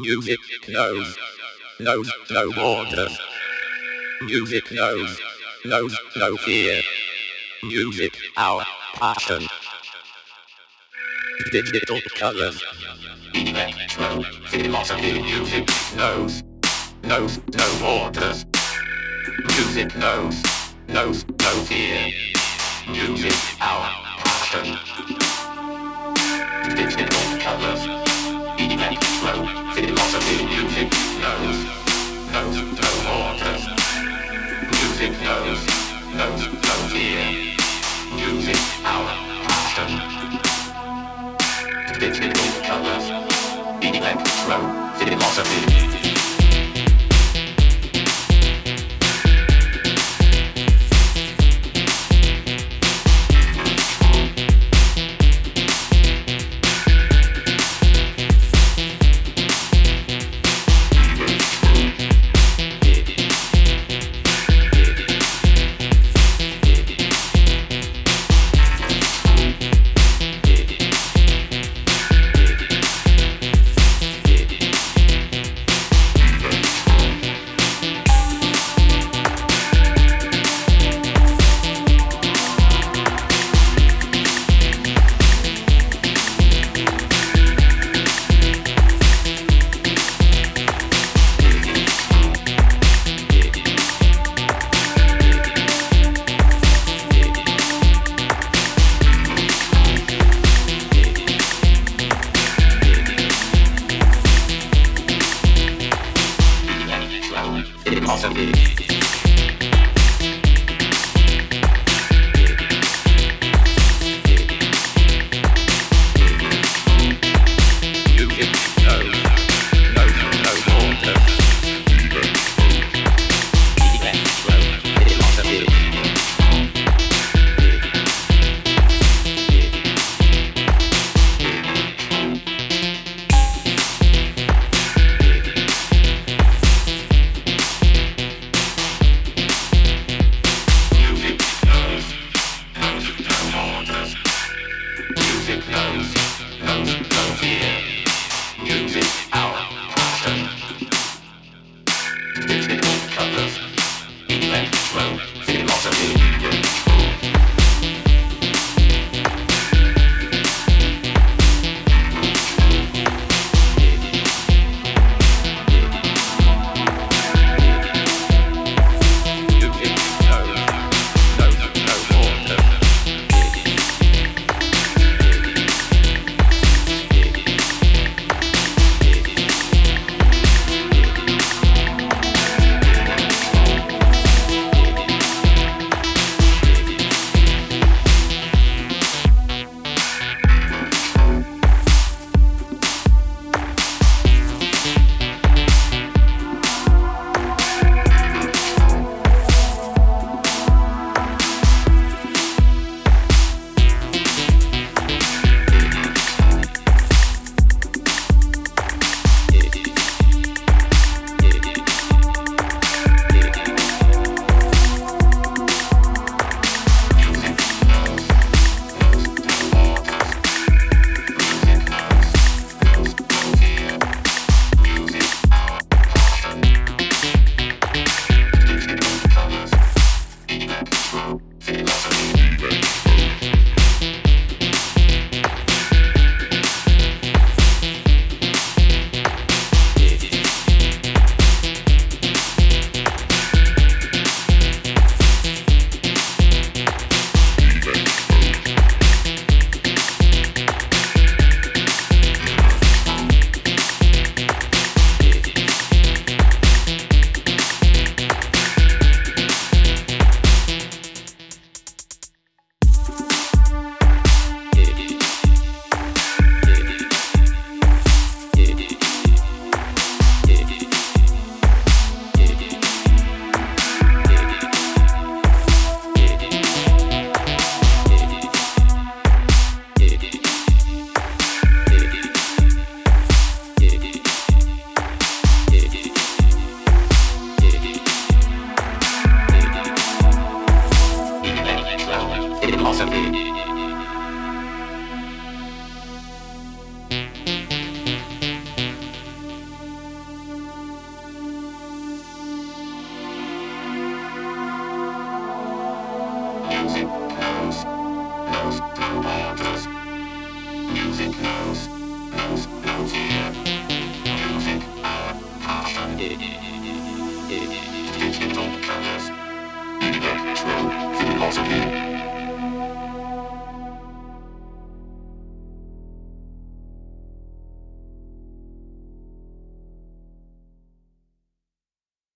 Music knows, knows no borders. Music knows, knows no fear. Music, our passion. Digital colors. Electro philosophy. Music knows, knows no borders. Music knows, knows no fear. Music, our passion. Digital Bitch, bitch, bitch, bitch, bitch, bitch, bitch, philosophy. music not comes, comes here. Philosophy. Music knows, knows, knows. Music knows.